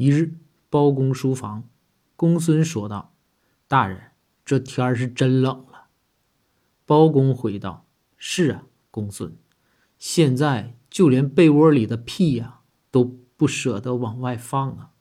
一日，包公书房，公孙说道：“大人，这天儿是真冷了。”包公回道：“是啊，公孙，现在就连被窝里的屁呀都不舍得往外放啊。”